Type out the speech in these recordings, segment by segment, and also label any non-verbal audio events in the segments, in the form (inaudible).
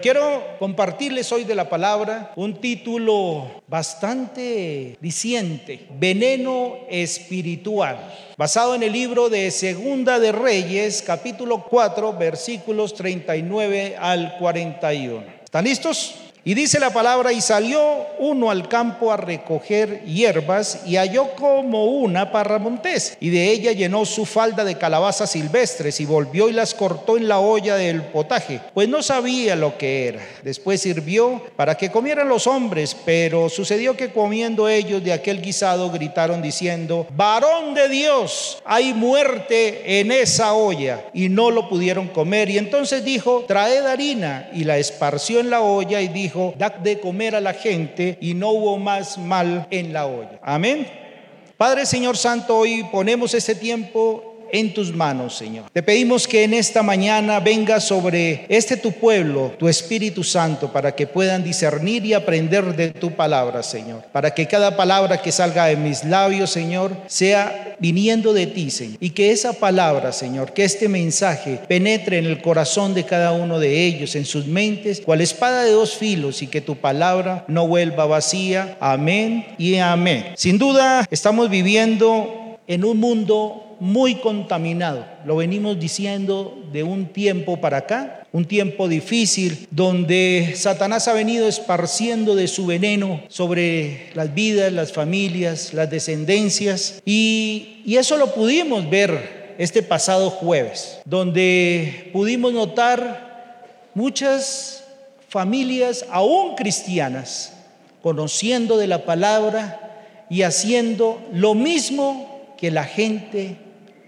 Quiero compartirles hoy de la palabra un título bastante diciente, Veneno Espiritual, basado en el libro de Segunda de Reyes, capítulo 4, versículos 39 al 41. ¿Están listos? Y dice la palabra, y salió uno al campo a recoger hierbas y halló como una parramontés, y de ella llenó su falda de calabazas silvestres y volvió y las cortó en la olla del potaje, pues no sabía lo que era. Después sirvió para que comieran los hombres, pero sucedió que comiendo ellos de aquel guisado gritaron diciendo, varón de Dios, hay muerte en esa olla, y no lo pudieron comer. Y entonces dijo, traed harina, y la esparció en la olla y dijo, da de comer a la gente y no hubo más mal en la olla. Amén. Padre Señor Santo, hoy ponemos este tiempo en tus manos, Señor. Te pedimos que en esta mañana venga sobre este tu pueblo, tu Espíritu Santo, para que puedan discernir y aprender de tu palabra, Señor. Para que cada palabra que salga de mis labios, Señor, sea viniendo de ti, Señor. Y que esa palabra, Señor, que este mensaje penetre en el corazón de cada uno de ellos, en sus mentes, cual espada de dos filos, y que tu palabra no vuelva vacía. Amén y amén. Sin duda, estamos viviendo en un mundo muy contaminado. Lo venimos diciendo de un tiempo para acá, un tiempo difícil donde Satanás ha venido esparciendo de su veneno sobre las vidas, las familias, las descendencias. Y, eso lo pudimos ver este pasado jueves, donde pudimos notar muchas familias, aún cristianas, conociendo de la palabra y haciendo lo mismo que la gente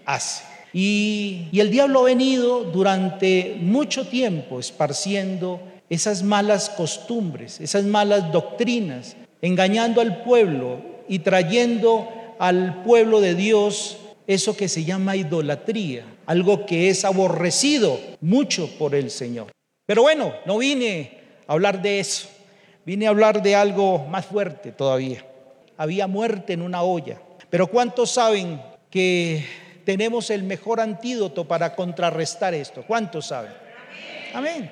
hace. Y, el diablo ha venido durante mucho tiempo esparciendo esas malas costumbres, esas malas doctrinas, engañando al pueblo y trayendo al pueblo de Dios eso que se llama idolatría, algo que es aborrecido mucho por el Señor. Pero bueno, no vine a hablar de eso, vine a hablar de algo más fuerte todavía. Había muerte en una olla, pero ¿cuántos saben que tenemos el mejor antídoto para contrarrestar esto. ¿Cuántos saben? Amén.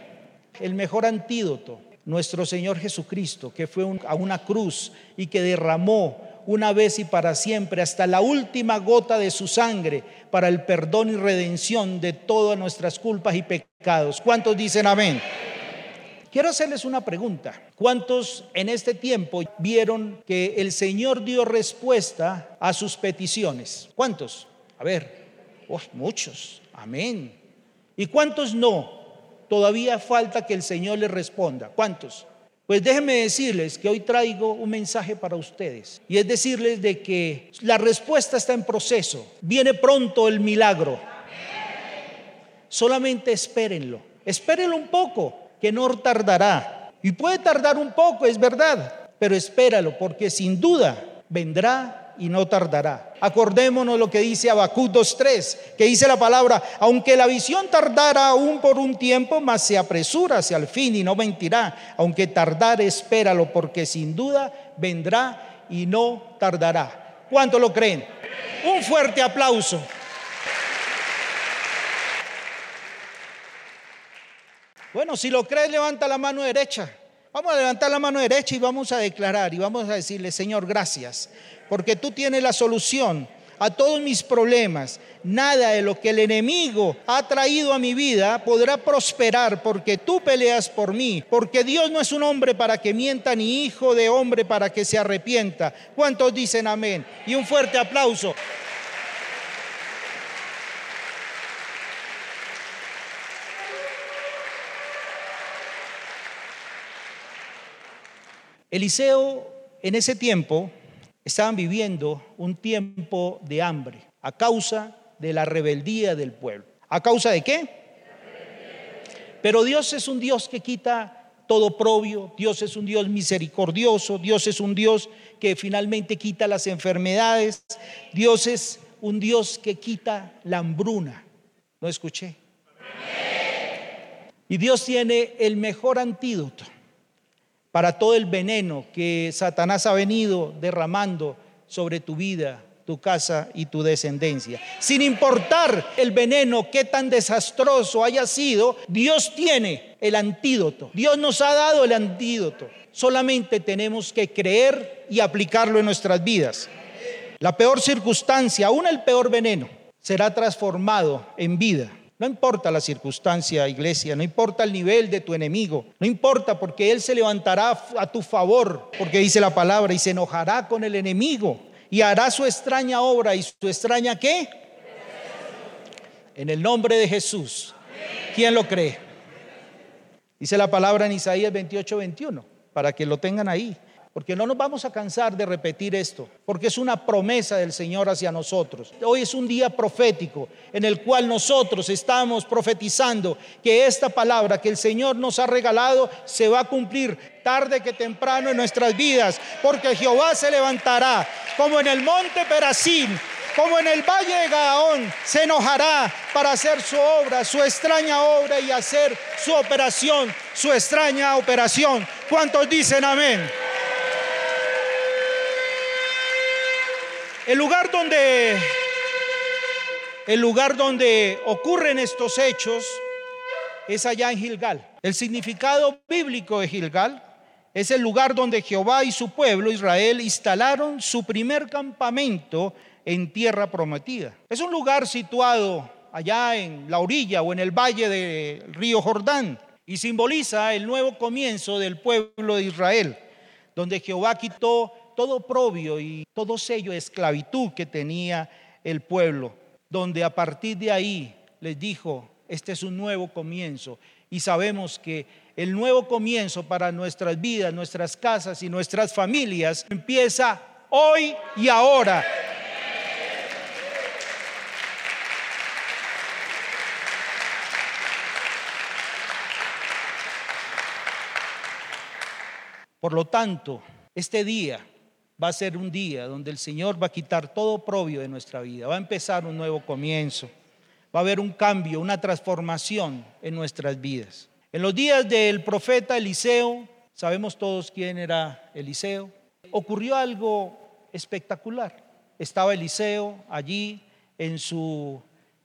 El mejor antídoto, nuestro Señor Jesucristo, que fue a una cruz y que derramó una vez y para siempre hasta la última gota de su sangre para el perdón y redención de todas nuestras culpas y pecados. ¿Cuántos dicen amén? Quiero hacerles una pregunta. ¿Cuántos en este tiempo vieron que el Señor dio respuesta a sus peticiones? ¿Cuántos? A ver, oh, muchos, amén. ¿Y cuántos no? Todavía falta que el Señor les responda. ¿Cuántos? Pues déjenme decirles que hoy traigo un mensaje para ustedes y es decirles de que la respuesta está en proceso. Viene pronto el milagro. Solamente espérenlo. Espérenlo un poco, que no tardará. Y puede tardar un poco, es verdad, pero espéralo porque sin duda vendrá y no tardará. Acordémonos lo que dice Habacuc 2.3, que dice la palabra, aunque la visión tardara aún por un tiempo, mas se apresura hacia el fin y no mentirá. Aunque tardare, espéralo, porque sin duda vendrá y no tardará. ¿Cuánto lo creen? Un fuerte aplauso. Bueno, si lo crees, levanta la mano derecha. Vamos a levantar la mano derecha y vamos a declarar y vamos a decirle, Señor, gracias porque tú tienes la solución a todos mis problemas. Nada de lo que el enemigo ha traído a mi vida podrá prosperar porque tú peleas por mí, porque Dios no es un hombre para que mienta ni hijo de hombre para que se arrepienta. ¿Cuántos dicen amén? Y un fuerte aplauso. Eliseo en ese tiempo estaban viviendo un tiempo de hambre a causa de la rebeldía del pueblo. ¿A causa de qué? Pero Dios es un Dios que quita todo propio, Dios es un Dios misericordioso, Dios es un Dios que finalmente quita las enfermedades, Dios es un Dios que quita la hambruna. ¿No escuché? Y Dios tiene el mejor antídoto para todo el veneno que Satanás ha venido derramando sobre tu vida, tu casa y tu descendencia. Sin importar el veneno, qué tan desastroso haya sido, Dios tiene el antídoto. Dios nos ha dado el antídoto. Solamente tenemos que creer y aplicarlo en nuestras vidas. La peor circunstancia, aún el peor veneno, será transformado en vida. No importa la circunstancia, iglesia, no importa el nivel de tu enemigo, no importa porque Él se levantará a tu favor, porque dice la palabra, y se enojará con el enemigo y hará su extraña obra y su extraña qué? En el nombre de Jesús. ¿Quién lo cree? Dice la palabra en Isaías 28, 21, para que lo tengan ahí porque no nos vamos a cansar de repetir esto, porque es una promesa del Señor hacia nosotros. Hoy es un día profético en el cual nosotros estamos profetizando que esta palabra que el Señor nos ha regalado se va a cumplir tarde que temprano en nuestras vidas, porque Jehová se levantará como en el monte Perasín como en el valle de Gaón, se enojará para hacer su obra, su extraña obra y hacer su operación, su extraña operación. ¿Cuántos dicen amén? El lugar donde el lugar donde ocurren estos hechos es allá en Gilgal. El significado bíblico de Gilgal es el lugar donde Jehová y su pueblo Israel instalaron su primer campamento en tierra prometida. Es un lugar situado allá en la orilla o en el valle del río Jordán y simboliza el nuevo comienzo del pueblo de Israel, donde Jehová quitó todo probio y todo sello de esclavitud que tenía el pueblo, donde a partir de ahí les dijo, este es un nuevo comienzo. Y sabemos que el nuevo comienzo para nuestras vidas, nuestras casas y nuestras familias empieza hoy y ahora. Por lo tanto, este día va a ser un día donde el Señor va a quitar todo propio de nuestra vida, va a empezar un nuevo comienzo, va a haber un cambio, una transformación en nuestras vidas. En los días del profeta Eliseo, sabemos todos quién era Eliseo, ocurrió algo espectacular. Estaba Eliseo allí en su,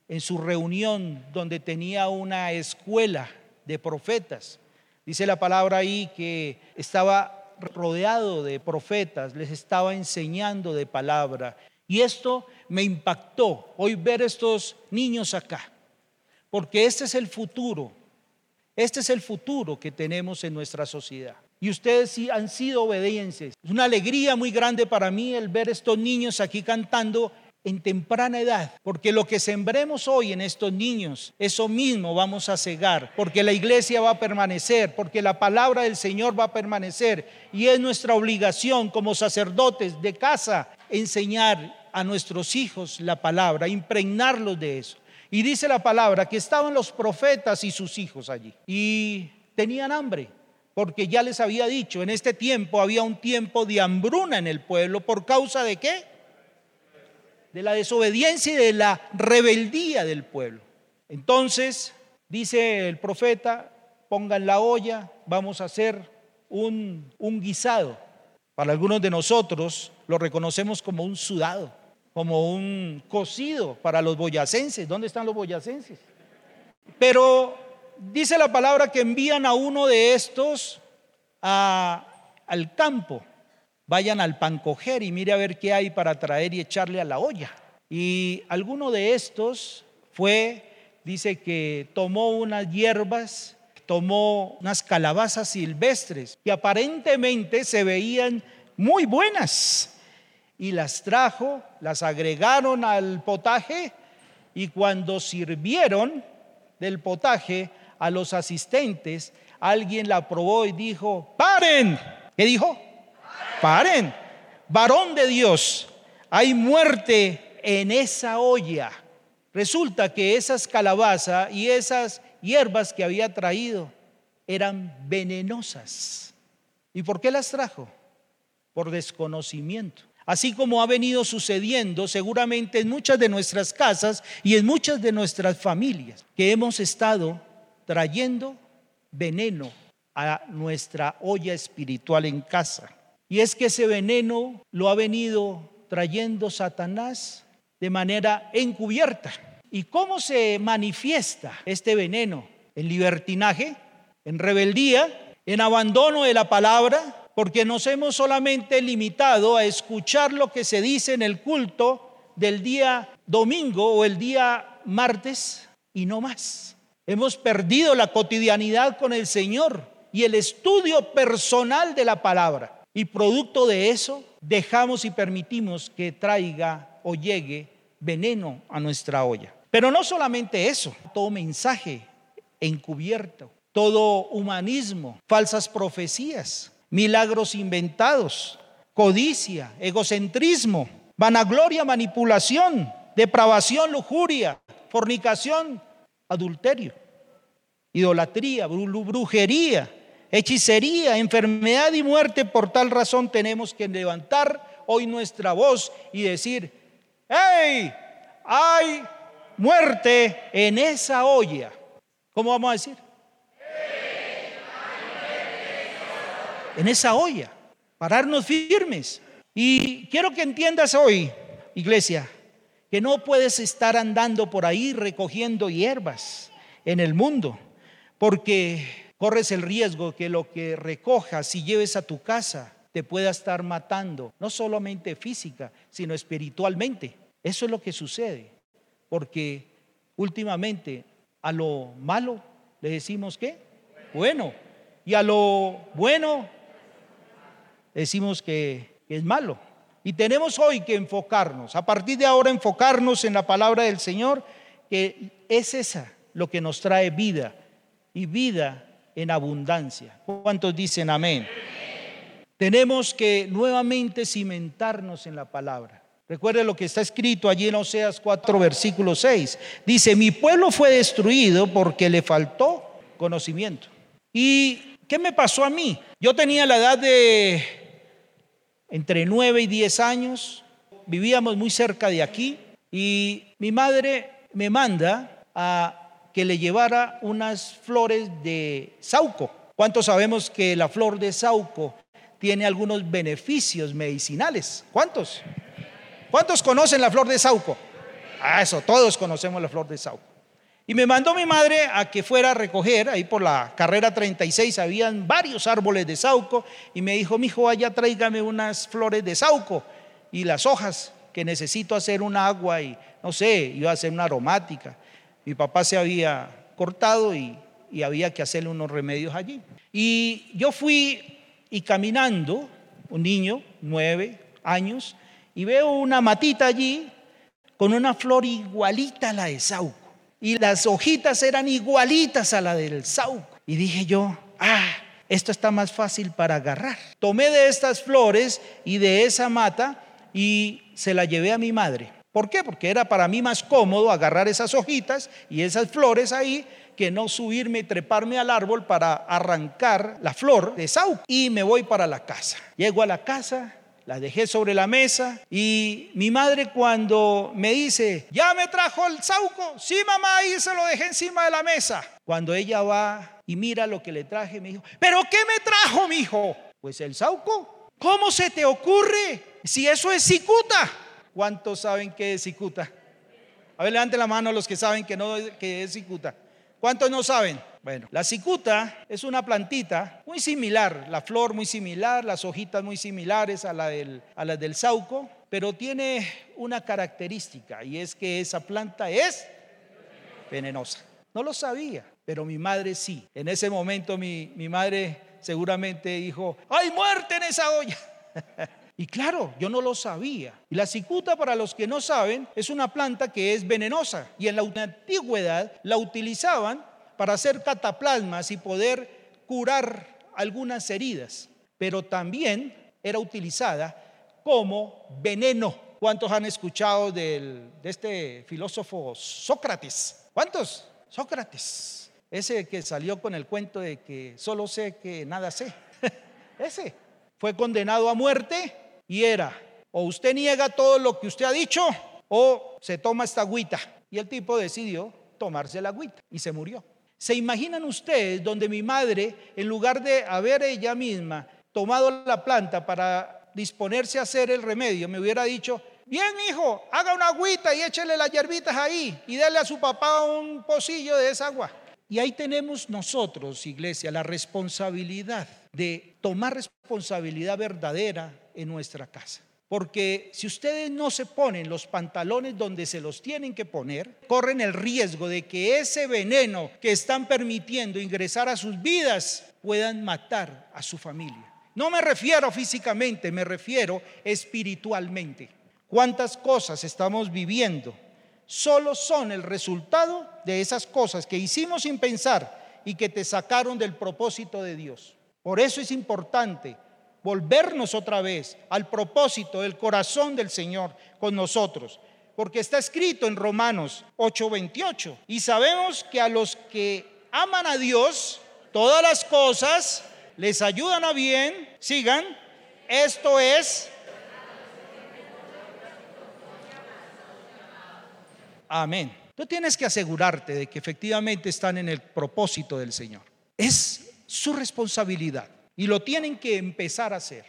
en su reunión donde tenía una escuela de profetas. Dice la palabra ahí que estaba rodeado de profetas, les estaba enseñando de palabra. Y esto me impactó hoy ver estos niños acá, porque este es el futuro, este es el futuro que tenemos en nuestra sociedad. Y ustedes han sido obedientes. Es una alegría muy grande para mí el ver estos niños aquí cantando en temprana edad, porque lo que sembremos hoy en estos niños, eso mismo vamos a cegar, porque la iglesia va a permanecer, porque la palabra del Señor va a permanecer, y es nuestra obligación como sacerdotes de casa enseñar a nuestros hijos la palabra, impregnarlos de eso. Y dice la palabra que estaban los profetas y sus hijos allí, y tenían hambre, porque ya les había dicho, en este tiempo había un tiempo de hambruna en el pueblo, ¿por causa de qué? De la desobediencia y de la rebeldía del pueblo. Entonces, dice el profeta, pongan la olla, vamos a hacer un, un guisado. Para algunos de nosotros lo reconocemos como un sudado, como un cocido para los boyacenses. ¿Dónde están los boyacenses? Pero dice la palabra que envían a uno de estos al campo vayan al pancoger y mire a ver qué hay para traer y echarle a la olla. Y alguno de estos fue, dice que tomó unas hierbas, tomó unas calabazas silvestres que aparentemente se veían muy buenas y las trajo, las agregaron al potaje y cuando sirvieron del potaje a los asistentes, alguien la probó y dijo, paren. ¿Qué dijo? Paren, varón de Dios, hay muerte en esa olla. Resulta que esas calabazas y esas hierbas que había traído eran venenosas. ¿Y por qué las trajo? Por desconocimiento. Así como ha venido sucediendo seguramente en muchas de nuestras casas y en muchas de nuestras familias, que hemos estado trayendo veneno a nuestra olla espiritual en casa. Y es que ese veneno lo ha venido trayendo Satanás de manera encubierta. ¿Y cómo se manifiesta este veneno? En libertinaje, en rebeldía, en abandono de la palabra, porque nos hemos solamente limitado a escuchar lo que se dice en el culto del día domingo o el día martes y no más. Hemos perdido la cotidianidad con el Señor y el estudio personal de la palabra. Y producto de eso, dejamos y permitimos que traiga o llegue veneno a nuestra olla. Pero no solamente eso, todo mensaje encubierto, todo humanismo, falsas profecías, milagros inventados, codicia, egocentrismo, vanagloria, manipulación, depravación, lujuria, fornicación, adulterio, idolatría, brujería, hechicería, enfermedad y muerte. Por tal razón tenemos que levantar hoy nuestra voz y decir, ¡hey! Hay muerte en esa olla. ¿Cómo vamos a decir? En esa olla. Pararnos firmes. Y quiero que entiendas hoy, iglesia, que no puedes estar andando por ahí recogiendo hierbas en el mundo, porque corres el riesgo que lo que recojas y lleves a tu casa te pueda estar matando, no solamente física, sino espiritualmente. Eso es lo que sucede, porque últimamente a lo malo le decimos que bueno, y a lo bueno decimos que es malo. Y tenemos hoy que enfocarnos, a partir de ahora enfocarnos en la palabra del Señor, que es esa lo que nos trae vida y vida en abundancia. ¿Cuántos dicen amén? Tenemos que nuevamente cimentarnos en la palabra. Recuerde lo que está escrito allí en Oseas 4, versículo 6. Dice, mi pueblo fue destruido porque le faltó conocimiento. ¿Y qué me pasó a mí? Yo tenía la edad de entre 9 y 10 años, vivíamos muy cerca de aquí y mi madre me manda a que le llevara unas flores de sauco. ¿Cuántos sabemos que la flor de sauco tiene algunos beneficios medicinales? ¿Cuántos? ¿Cuántos conocen la flor de sauco? Ah, eso, todos conocemos la flor de sauco. Y me mandó mi madre a que fuera a recoger, ahí por la carrera 36 habían varios árboles de sauco, y me dijo, mi hijo, allá tráigame unas flores de sauco y las hojas, que necesito hacer un agua y no sé, iba a hacer una aromática. Mi papá se había cortado y, había que hacerle unos remedios allí. Y yo fui y caminando, un niño, nueve años, y veo una matita allí con una flor igualita a la de sauco y las hojitas eran igualitas a la del sauco. Y dije yo, ah, esto está más fácil para agarrar. Tomé de estas flores y de esa mata y se la llevé a mi madre. ¿Por qué? Porque era para mí más cómodo agarrar esas hojitas y esas flores ahí que no subirme y treparme al árbol para arrancar la flor de sauco. Y me voy para la casa. Llego a la casa, la dejé sobre la mesa y mi madre cuando me dice, ya me trajo el sauco, sí mamá, ahí se lo dejé encima de la mesa. Cuando ella va y mira lo que le traje, me dijo, pero ¿qué me trajo, mi hijo? Pues el sauco. ¿Cómo se te ocurre? Si eso es cicuta. ¿Cuántos saben qué es cicuta? A ver, levante la mano los que saben que no que es cicuta. ¿Cuántos no saben? Bueno, la cicuta es una plantita muy similar, la flor muy similar, las hojitas muy similares a, la del, a las del sauco, pero tiene una característica y es que esa planta es venenosa. No lo sabía, pero mi madre sí. En ese momento mi, mi madre seguramente dijo, hay muerte en esa olla. (laughs) Y claro, yo no lo sabía. Y la cicuta, para los que no saben, es una planta que es venenosa. Y en la antigüedad la utilizaban para hacer cataplasmas y poder curar algunas heridas. Pero también era utilizada como veneno. ¿Cuántos han escuchado de este filósofo Sócrates? ¿Cuántos? Sócrates. Ese que salió con el cuento de que solo sé que nada sé. (laughs) Ese fue condenado a muerte y era, o usted niega todo lo que usted ha dicho, o se toma esta agüita. Y el tipo decidió tomarse la agüita y se murió. ¿Se imaginan ustedes donde mi madre, en lugar de haber ella misma tomado la planta para disponerse a hacer el remedio, me hubiera dicho, bien hijo, haga una agüita y échele las hierbitas ahí y dale a su papá un pocillo de esa agua. Y ahí tenemos nosotros, iglesia, la responsabilidad de tomar responsabilidad verdadera en nuestra casa. Porque si ustedes no se ponen los pantalones donde se los tienen que poner, corren el riesgo de que ese veneno que están permitiendo ingresar a sus vidas puedan matar a su familia. No me refiero físicamente, me refiero espiritualmente. ¿Cuántas cosas estamos viviendo? Solo son el resultado de esas cosas que hicimos sin pensar y que te sacaron del propósito de Dios. Por eso es importante volvernos otra vez al propósito del corazón del Señor con nosotros. Porque está escrito en Romanos 8:28. Y sabemos que a los que aman a Dios, todas las cosas les ayudan a bien. Sigan. Esto es... Amén. Tú tienes que asegurarte de que efectivamente están en el propósito del Señor. Es su responsabilidad. Y lo tienen que empezar a hacer.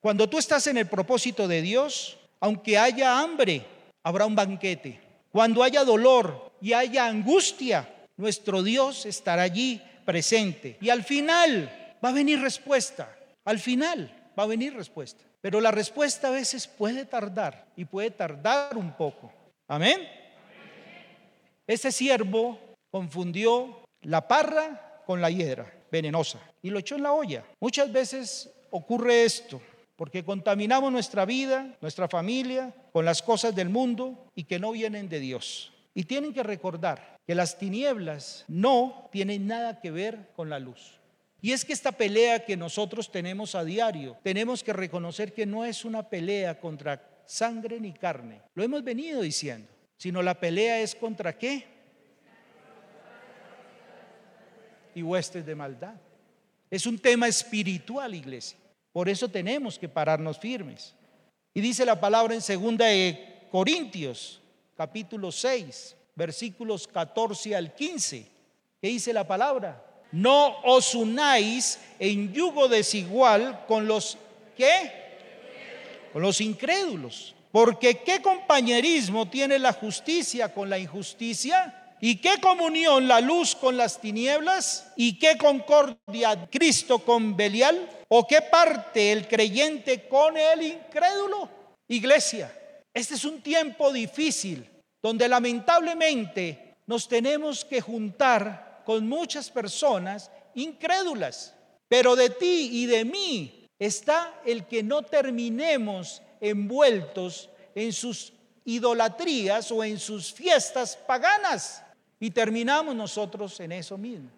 Cuando tú estás en el propósito de Dios, aunque haya hambre, habrá un banquete. Cuando haya dolor y haya angustia, nuestro Dios estará allí presente. Y al final va a venir respuesta. Al final va a venir respuesta. Pero la respuesta a veces puede tardar y puede tardar un poco. Amén. Ese siervo confundió la parra con la hiedra venenosa y lo echó en la olla. Muchas veces ocurre esto porque contaminamos nuestra vida, nuestra familia con las cosas del mundo y que no vienen de Dios. Y tienen que recordar que las tinieblas no tienen nada que ver con la luz. Y es que esta pelea que nosotros tenemos a diario, tenemos que reconocer que no es una pelea contra sangre ni carne. Lo hemos venido diciendo, sino la pelea es contra qué? Y huestes de maldad. Es un tema espiritual, iglesia. Por eso tenemos que pararnos firmes. Y dice la palabra en segunda de Corintios, capítulo 6, versículos 14 al 15. ¿Qué dice la palabra? No os unáis en yugo desigual con los que con los incrédulos. Porque ¿qué compañerismo tiene la justicia con la injusticia? ¿Y qué comunión la luz con las tinieblas? ¿Y qué concordia Cristo con Belial? ¿O qué parte el creyente con el incrédulo? Iglesia, este es un tiempo difícil donde lamentablemente nos tenemos que juntar con muchas personas incrédulas. Pero de ti y de mí está el que no terminemos envueltos en sus idolatrías o en sus fiestas paganas. Y terminamos nosotros en eso mismo.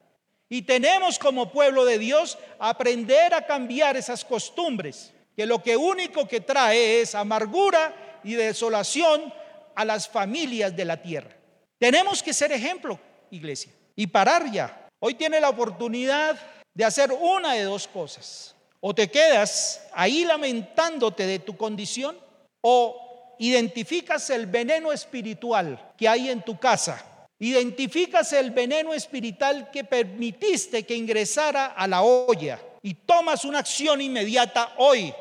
Y tenemos como pueblo de Dios aprender a cambiar esas costumbres, que lo que único que trae es amargura y desolación a las familias de la tierra. Tenemos que ser ejemplo, iglesia, y parar ya. Hoy tiene la oportunidad de hacer una de dos cosas. O te quedas ahí lamentándote de tu condición, o identificas el veneno espiritual que hay en tu casa Identificas el veneno espiritual que permitiste que ingresara a la olla y tomas una acción inmediata hoy.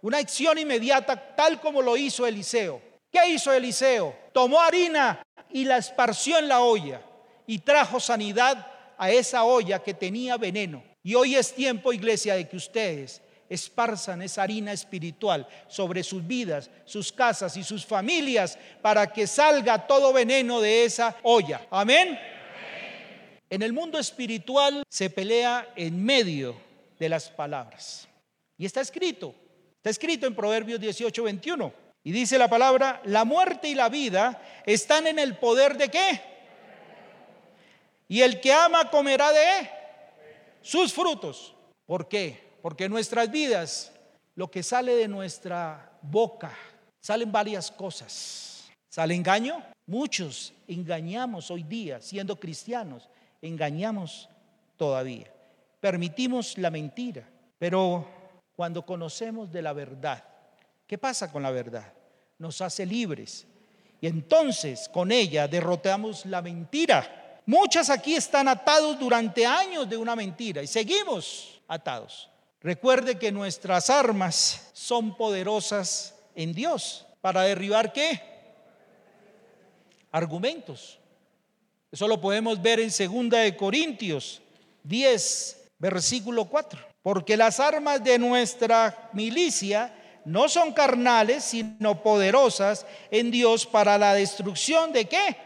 Una acción inmediata tal como lo hizo Eliseo. ¿Qué hizo Eliseo? Tomó harina y la esparció en la olla y trajo sanidad a esa olla que tenía veneno. Y hoy es tiempo, iglesia, de que ustedes esparzan esa harina espiritual sobre sus vidas, sus casas y sus familias para que salga todo veneno de esa olla. Amén. En el mundo espiritual se pelea en medio de las palabras. Y está escrito, está escrito en Proverbios 18, 21. Y dice la palabra, la muerte y la vida están en el poder de qué? Y el que ama comerá de sus frutos. ¿Por qué? Porque nuestras vidas, lo que sale de nuestra boca, salen varias cosas. ¿Sale engaño? Muchos engañamos hoy día, siendo cristianos, engañamos todavía. Permitimos la mentira, pero cuando conocemos de la verdad, ¿qué pasa con la verdad? Nos hace libres. Y entonces con ella derrotamos la mentira. Muchas aquí están atados durante años de una mentira y seguimos atados. Recuerde que nuestras armas son poderosas en Dios. ¿Para derribar qué? Argumentos. Eso lo podemos ver en 2 de Corintios 10, versículo 4. Porque las armas de nuestra milicia no son carnales, sino poderosas en Dios para la destrucción de qué?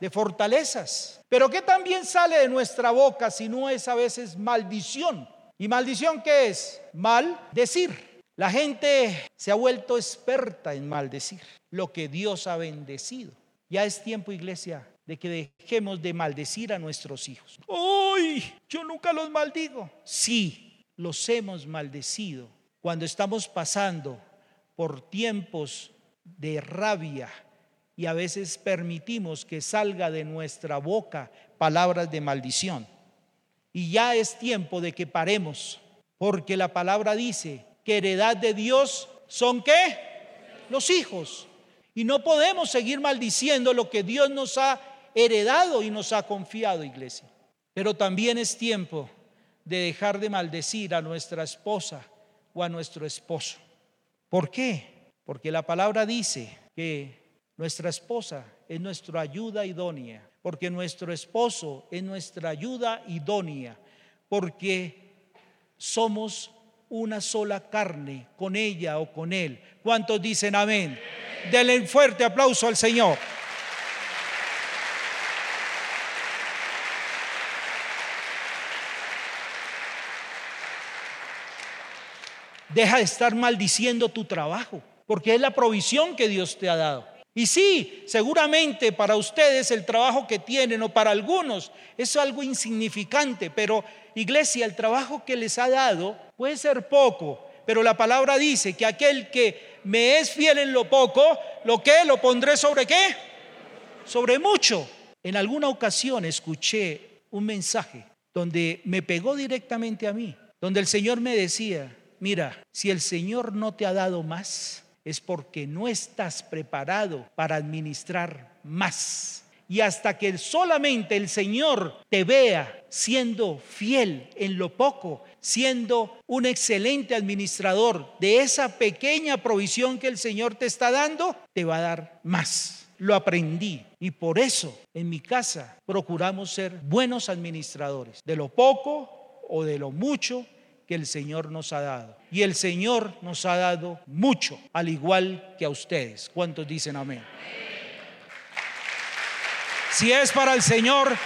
De fortalezas. Pero ¿qué también sale de nuestra boca si no es a veces maldición? ¿Y maldición qué es? Mal decir. La gente se ha vuelto experta en maldecir lo que Dios ha bendecido. Ya es tiempo, iglesia, de que dejemos de maldecir a nuestros hijos. ¡Uy! Yo nunca los maldigo. Sí, los hemos maldecido cuando estamos pasando por tiempos de rabia y a veces permitimos que salga de nuestra boca palabras de maldición. Y ya es tiempo de que paremos, porque la palabra dice que heredad de Dios son qué? Los hijos. Y no podemos seguir maldiciendo lo que Dios nos ha heredado y nos ha confiado, iglesia. Pero también es tiempo de dejar de maldecir a nuestra esposa o a nuestro esposo. ¿Por qué? Porque la palabra dice que nuestra esposa es nuestra ayuda idónea, porque nuestro esposo es nuestra ayuda idónea, porque somos una sola carne con ella o con él. ¿Cuántos dicen amén? Denle un fuerte aplauso al Señor. Deja de estar maldiciendo tu trabajo, porque es la provisión que Dios te ha dado. Y sí, seguramente para ustedes el trabajo que tienen o para algunos es algo insignificante, pero iglesia, el trabajo que les ha dado puede ser poco, pero la palabra dice que aquel que me es fiel en lo poco, lo que lo pondré sobre qué? Sobre mucho. En alguna ocasión escuché un mensaje donde me pegó directamente a mí, donde el Señor me decía, mira, si el Señor no te ha dado más, es porque no estás preparado para administrar más. Y hasta que solamente el Señor te vea siendo fiel en lo poco, siendo un excelente administrador de esa pequeña provisión que el Señor te está dando, te va a dar más. Lo aprendí y por eso en mi casa procuramos ser buenos administradores de lo poco o de lo mucho que el Señor nos ha dado. Y el Señor nos ha dado mucho, al igual que a ustedes. ¿Cuántos dicen amén? Si es para el Señor,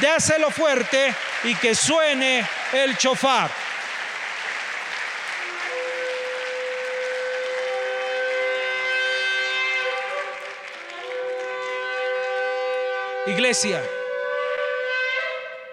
déselo fuerte y que suene el chofar. Iglesia,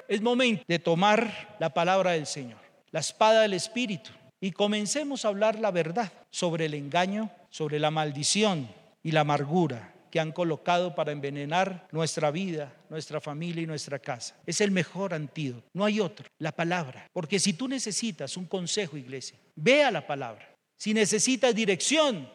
es momento de tomar la palabra del Señor la espada del Espíritu, y comencemos a hablar la verdad sobre el engaño, sobre la maldición y la amargura que han colocado para envenenar nuestra vida, nuestra familia y nuestra casa. Es el mejor antídoto, no hay otro, la palabra. Porque si tú necesitas un consejo, iglesia, vea la palabra. Si necesitas dirección,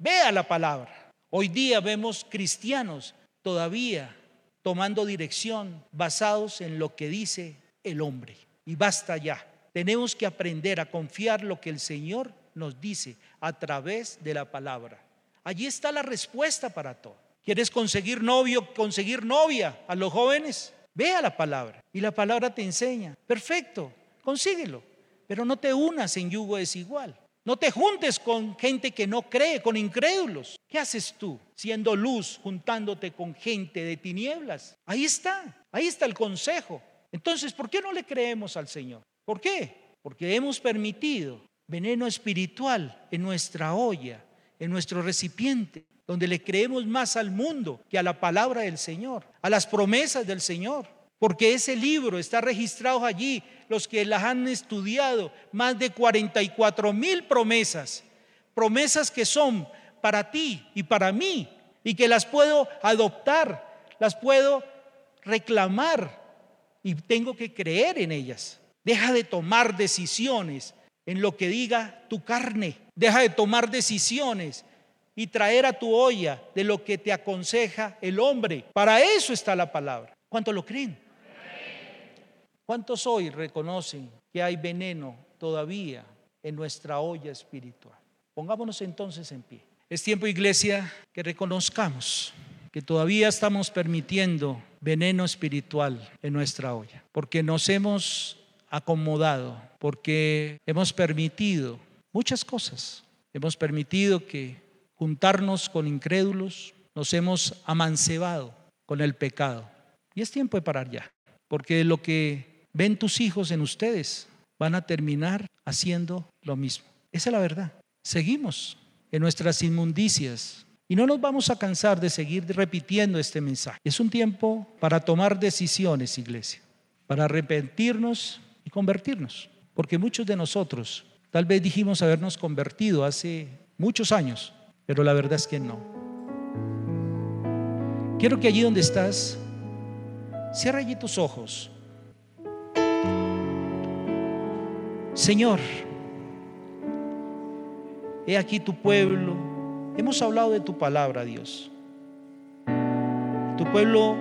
vea la palabra. Hoy día vemos cristianos todavía tomando dirección basados en lo que dice el hombre. Y basta ya. Tenemos que aprender a confiar lo que el Señor nos dice a través de la palabra. Allí está la respuesta para todo. ¿Quieres conseguir novio, conseguir novia a los jóvenes? Vea la palabra y la palabra te enseña. Perfecto, consíguelo, pero no te unas en yugo desigual. No te juntes con gente que no cree, con incrédulos. ¿Qué haces tú siendo luz, juntándote con gente de tinieblas? Ahí está, ahí está el consejo. Entonces, ¿por qué no le creemos al Señor? ¿Por qué? Porque hemos permitido veneno espiritual en nuestra olla, en nuestro recipiente, donde le creemos más al mundo que a la palabra del Señor, a las promesas del Señor. Porque ese libro está registrado allí, los que las han estudiado, más de 44 mil promesas, promesas que son para ti y para mí, y que las puedo adoptar, las puedo reclamar, y tengo que creer en ellas. Deja de tomar decisiones en lo que diga tu carne. Deja de tomar decisiones y traer a tu olla de lo que te aconseja el hombre. Para eso está la palabra. ¿Cuántos lo creen? ¿Cuántos hoy reconocen que hay veneno todavía en nuestra olla espiritual. Pongámonos entonces en pie. Es tiempo, iglesia, que reconozcamos que todavía estamos permitiendo veneno espiritual en nuestra olla, porque nos hemos acomodado, porque hemos permitido muchas cosas. Hemos permitido que juntarnos con incrédulos, nos hemos amancebado con el pecado. Y es tiempo de parar ya, porque lo que ven tus hijos en ustedes van a terminar haciendo lo mismo. Esa es la verdad. Seguimos en nuestras inmundicias, y no nos vamos a cansar de seguir repitiendo este mensaje. Es un tiempo para tomar decisiones, iglesia, para arrepentirnos convertirnos. Porque muchos de nosotros tal vez dijimos habernos convertido hace muchos años, pero la verdad es que no. Quiero que allí donde estás, cierra allí tus ojos. Señor, he aquí tu pueblo. Hemos hablado de tu palabra, Dios. Tu pueblo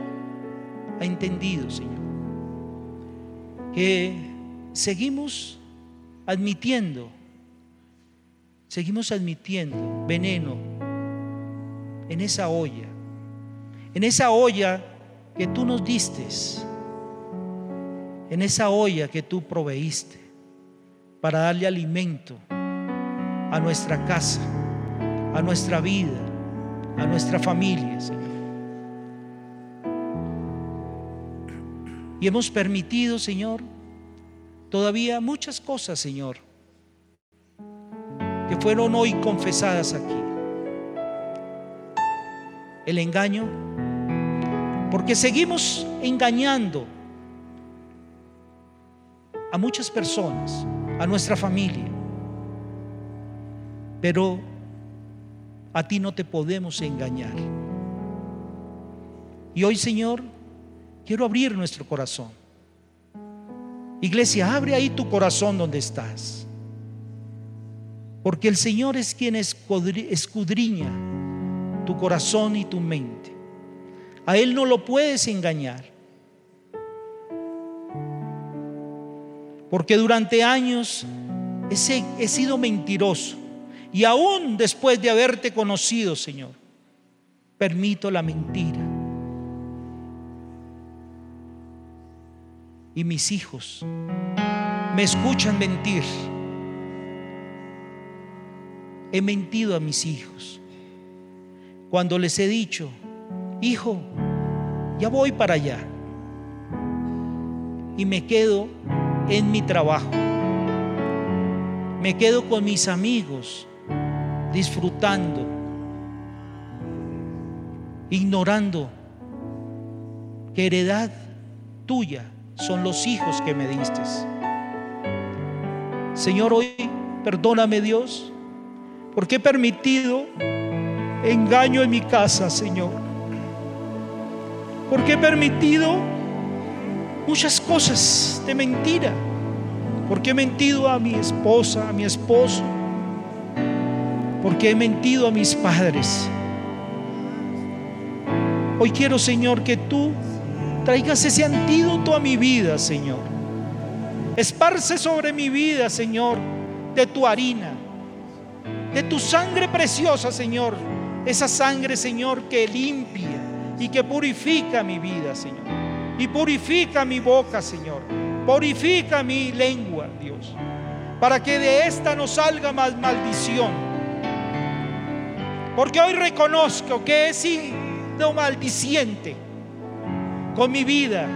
ha entendido, Señor, que seguimos admitiendo, seguimos admitiendo veneno en esa olla, en esa olla que tú nos diste, en esa olla que tú proveíste para darle alimento a nuestra casa, a nuestra vida, a nuestra familia, Señor. Y hemos permitido, Señor, todavía muchas cosas, Señor, que fueron hoy confesadas aquí. El engaño, porque seguimos engañando a muchas personas, a nuestra familia. Pero a ti no te podemos engañar. Y hoy, Señor, quiero abrir nuestro corazón. Iglesia, abre ahí tu corazón donde estás. Porque el Señor es quien escudriña tu corazón y tu mente. A Él no lo puedes engañar. Porque durante años he sido mentiroso. Y aún después de haberte conocido, Señor, permito la mentira. Y mis hijos me escuchan mentir. He mentido a mis hijos. Cuando les he dicho, hijo, ya voy para allá. Y me quedo en mi trabajo. Me quedo con mis amigos disfrutando, ignorando que heredad tuya son los hijos que me diste. Señor, hoy perdóname Dios, porque he permitido engaño en mi casa, Señor. Porque he permitido muchas cosas de mentira. Porque he mentido a mi esposa, a mi esposo porque he mentido a mis padres. Hoy quiero, Señor, que tú traigas ese antídoto a mi vida, Señor. Esparce sobre mi vida, Señor, de tu harina, de tu sangre preciosa, Señor. Esa sangre, Señor, que limpia y que purifica mi vida, Señor. Y purifica mi boca, Señor. Purifica mi lengua, Dios. Para que de esta no salga más maldición porque hoy reconozco que he sido maldiciente con mi vida,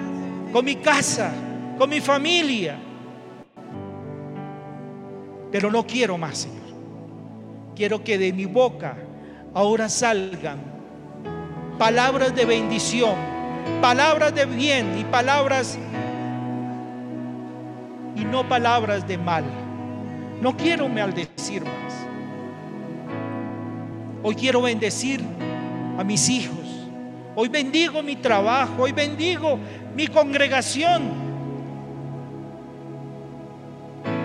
con mi casa, con mi familia. Pero no quiero más, Señor. Quiero que de mi boca ahora salgan palabras de bendición, palabras de bien y palabras y no palabras de mal. No quiero maldecir más. Hoy quiero bendecir a mis hijos. Hoy bendigo mi trabajo. Hoy bendigo mi congregación.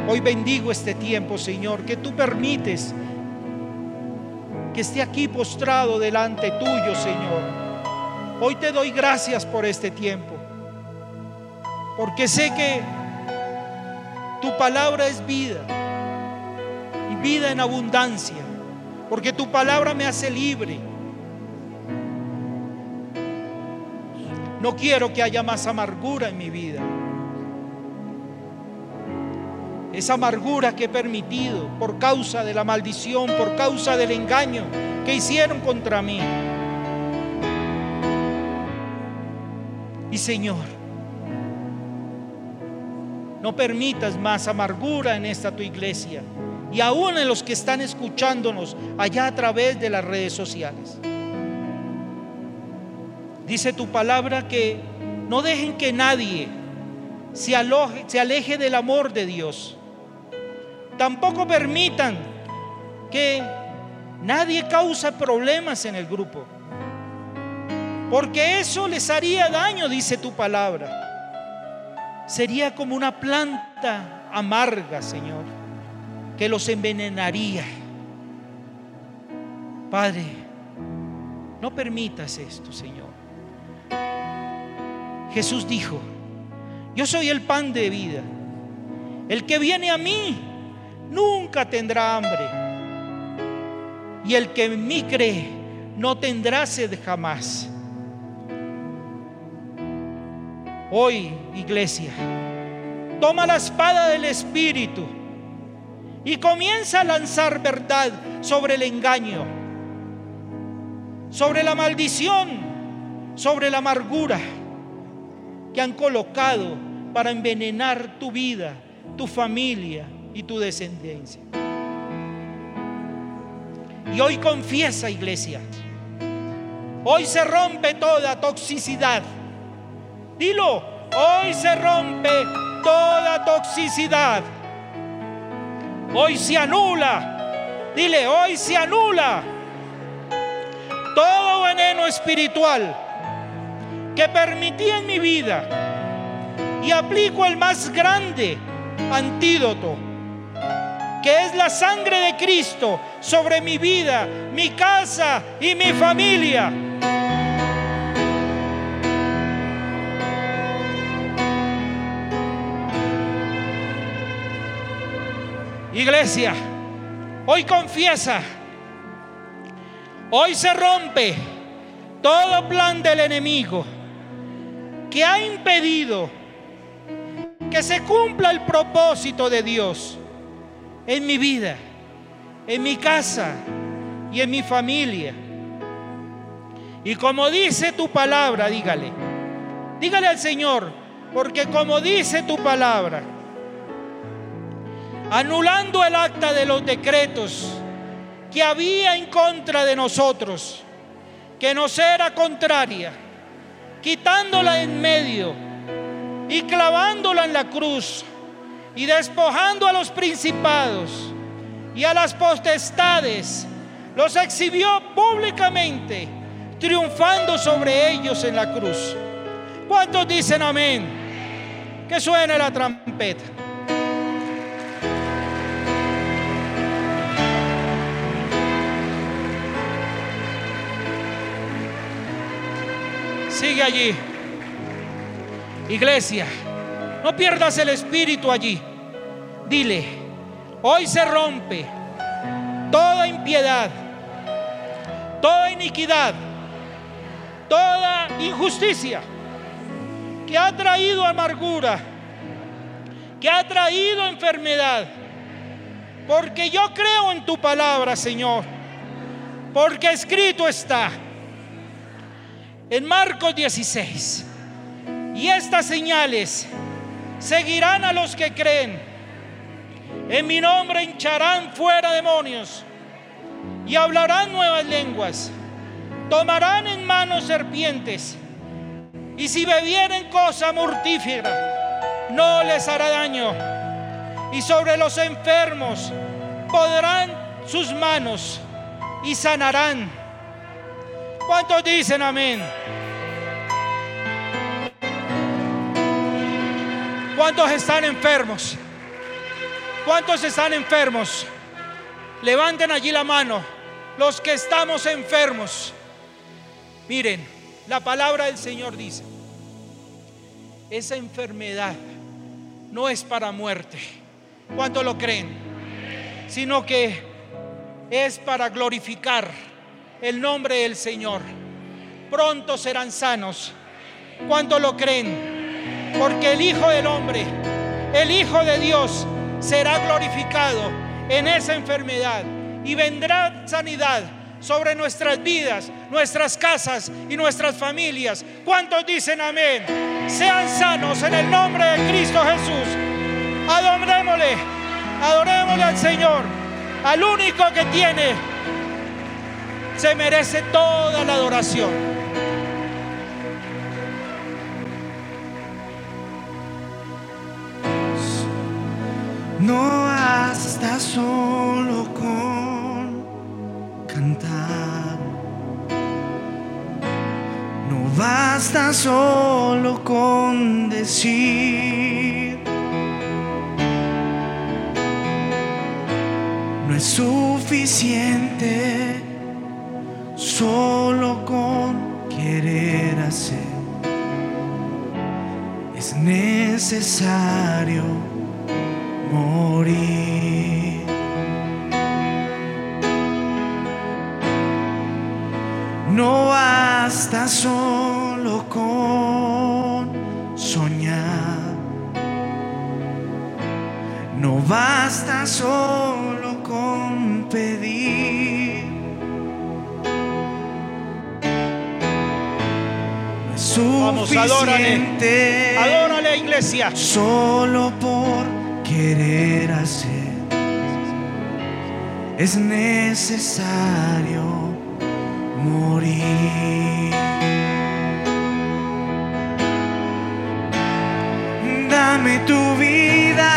Hoy bendigo este tiempo, Señor, que tú permites que esté aquí postrado delante tuyo, Señor. Hoy te doy gracias por este tiempo. Porque sé que Tu palabra es vida y vida en abundancia, porque tu palabra me hace libre. No quiero que haya más amargura en mi vida. Esa amargura que he permitido por causa de la maldición, por causa del engaño que hicieron contra mí. Y Señor, no permitas más amargura en esta tu iglesia y aún en los que están escuchándonos allá a través de las redes sociales. Dice tu palabra que no dejen que nadie se, se aleje del amor de Dios. Tampoco permitan que nadie cause problemas en el grupo. Porque eso les haría daño, dice tu palabra. Sería como una planta amarga, Señor, que los envenenaría. Padre, no permitas esto, Señor. Jesús dijo, yo soy el pan de vida. El que viene a mí nunca tendrá hambre. Y el que en mí cree no tendrá sed jamás. Hoy, iglesia, toma la espada del Espíritu y comienza a lanzar verdad sobre el engaño, sobre la maldición, sobre la amargura que han colocado para envenenar tu vida, tu familia y tu descendencia. Y hoy confiesa, iglesia, hoy se rompe toda toxicidad. Dilo, hoy se rompe toda toxicidad. Hoy se anula, dile, hoy se anula todo veneno espiritual que permití en mi vida y aplico el más grande antídoto, que es la sangre de Cristo sobre mi vida, mi casa y mi familia. Iglesia, hoy confiesa, hoy se rompe todo plan del enemigo que ha impedido que se cumpla el propósito de Dios en mi vida, en mi casa y en mi familia. Y como dice tu palabra, dígale, dígale al Señor, porque como dice tu palabra, anulando el acta de los decretos que había en contra de nosotros, que nos era contraria, quitándola en medio y clavándola en la cruz y despojando a los principados y a las potestades, los exhibió públicamente, triunfando sobre ellos en la cruz. ¿Cuántos dicen amén? Que suene la trompeta. Sigue allí. Iglesia, no pierdas el espíritu allí. Dile, hoy se rompe toda impiedad, toda iniquidad, toda injusticia que ha traído amargura, que ha traído enfermedad. Porque yo creo en tu palabra, Señor. Porque escrito está en Marcos 16. Y estas señales seguirán a los que creen. En mi nombre hincharán fuera demonios y hablarán nuevas lenguas. Tomarán en manos serpientes y si bebieren cosa mortífera, no les hará daño. Y sobre los enfermos podrán sus manos y sanarán ¿Cuántos dicen amén? ¿Cuántos están enfermos? ¿Cuántos están enfermos? Levanten allí la mano. Los que estamos enfermos. Miren, la palabra del Señor dice, esa enfermedad no es para muerte, ¿Cuánto lo creen? Sino que es para glorificar el nombre del Señor. Pronto serán sanos. ¿Cuánto lo creen? Porque el Hijo del Hombre, el Hijo de Dios, será glorificado en esa enfermedad y vendrá sanidad sobre nuestras vidas, nuestras casas y nuestras familias. ¿Cuántos dicen amén? Sean sanos en el nombre de Cristo Jesús. Adorémosle, adorémosle al Señor, al único que tiene, se merece toda la adoración. No basta solo con cantar. No basta solo con decir. No es suficiente solo con querer hacer. Es necesario morir. No basta solo con soñar. No basta solo con pedir. Vamos, adórale. Adórale, iglesia. Solo por querer hacer. Es necesario morir. Dame tu vida,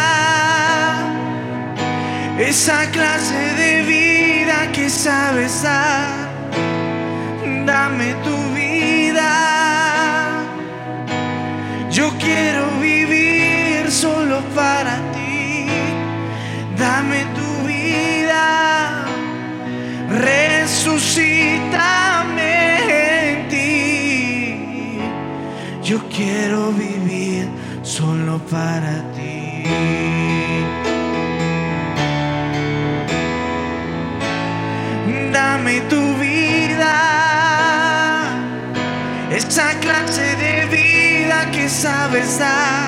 esa clase de vida que sabes dar. Dame tu Yo quiero vivir solo para ti dame tu vida, resucítame en ti. Yo quiero vivir solo para ti. Sabes dar.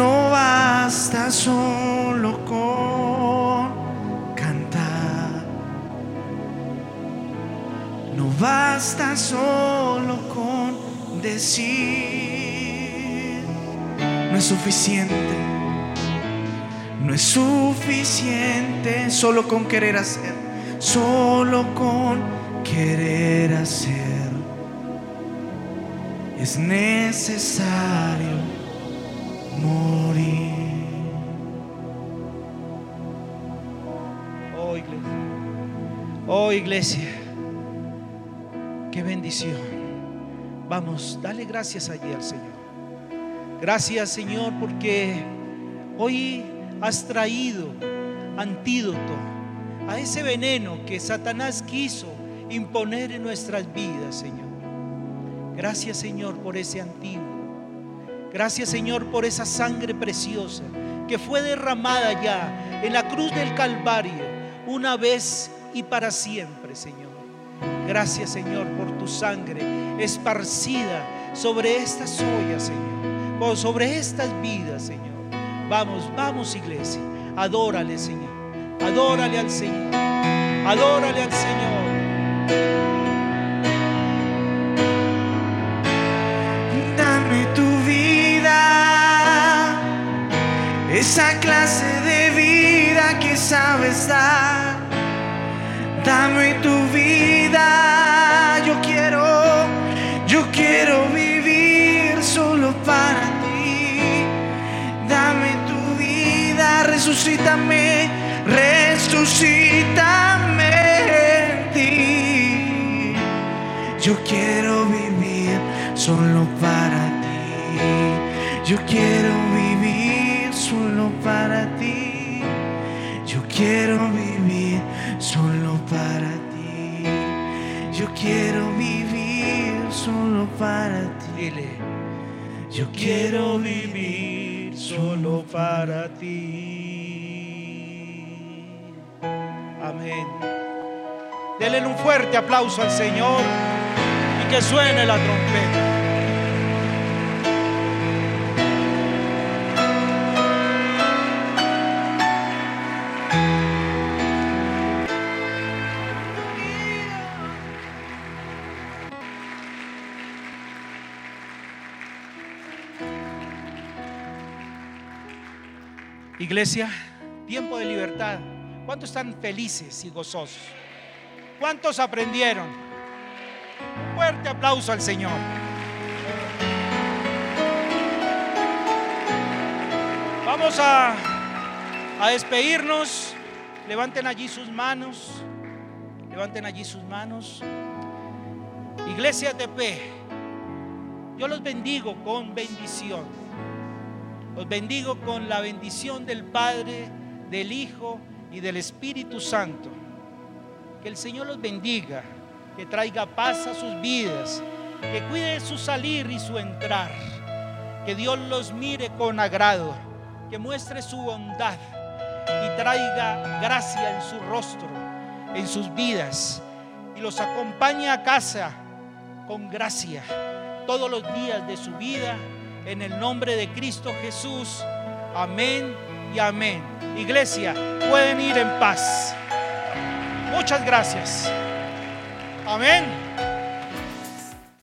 No basta solo basta solo con decir, no es suficiente, no es suficiente solo con querer hacer, solo con querer hacer. Es necesario morir. Oh iglesia, oh iglesia. Qué bendición. Vamos, dale gracias allí al Señor. Gracias Señor porque hoy has traído antídoto a ese veneno que Satanás quiso imponer en nuestras vidas, Señor. Gracias Señor por ese antídoto. Gracias Señor por esa sangre preciosa que fue derramada ya en la cruz del Calvario una vez y para siempre, Señor. Gracias Señor por tu sangre esparcida sobre estas ollas, Señor. Sobre estas vidas, Señor. Vamos, vamos iglesia. Adórale, Señor. Adórale al Señor. Adórale al Señor. Esa clase de vida que sabes dar. Dame tu vida, yo quiero, yo quiero vivir solo para ti. Dame tu vida, resucítame, resucítame en ti. Yo quiero quiero vivir solo para ti. Yo quiero vivir solo para ti. Dile, Yo quiero vivir solo para ti. Amén. Denle un fuerte aplauso al Señor y que suene la trompeta. Iglesia, tiempo de libertad. ¿Cuántos están felices y gozosos? ¿Cuántos aprendieron? Fuerte aplauso al Señor. Vamos a, a despedirnos. Levanten allí sus manos. Levanten allí sus manos. Iglesia TP, yo los bendigo con bendición. Los bendigo con la bendición del Padre, del Hijo y del Espíritu Santo. Que el Señor los bendiga, que traiga paz a sus vidas, que cuide su salir y su entrar. Que Dios los mire con agrado, que muestre su bondad y traiga gracia en su rostro, en sus vidas. Y los acompañe a casa con gracia todos los días de su vida en el nombre de Cristo Jesús. Amén y amén. Iglesia, pueden ir en paz. Muchas gracias. Amén.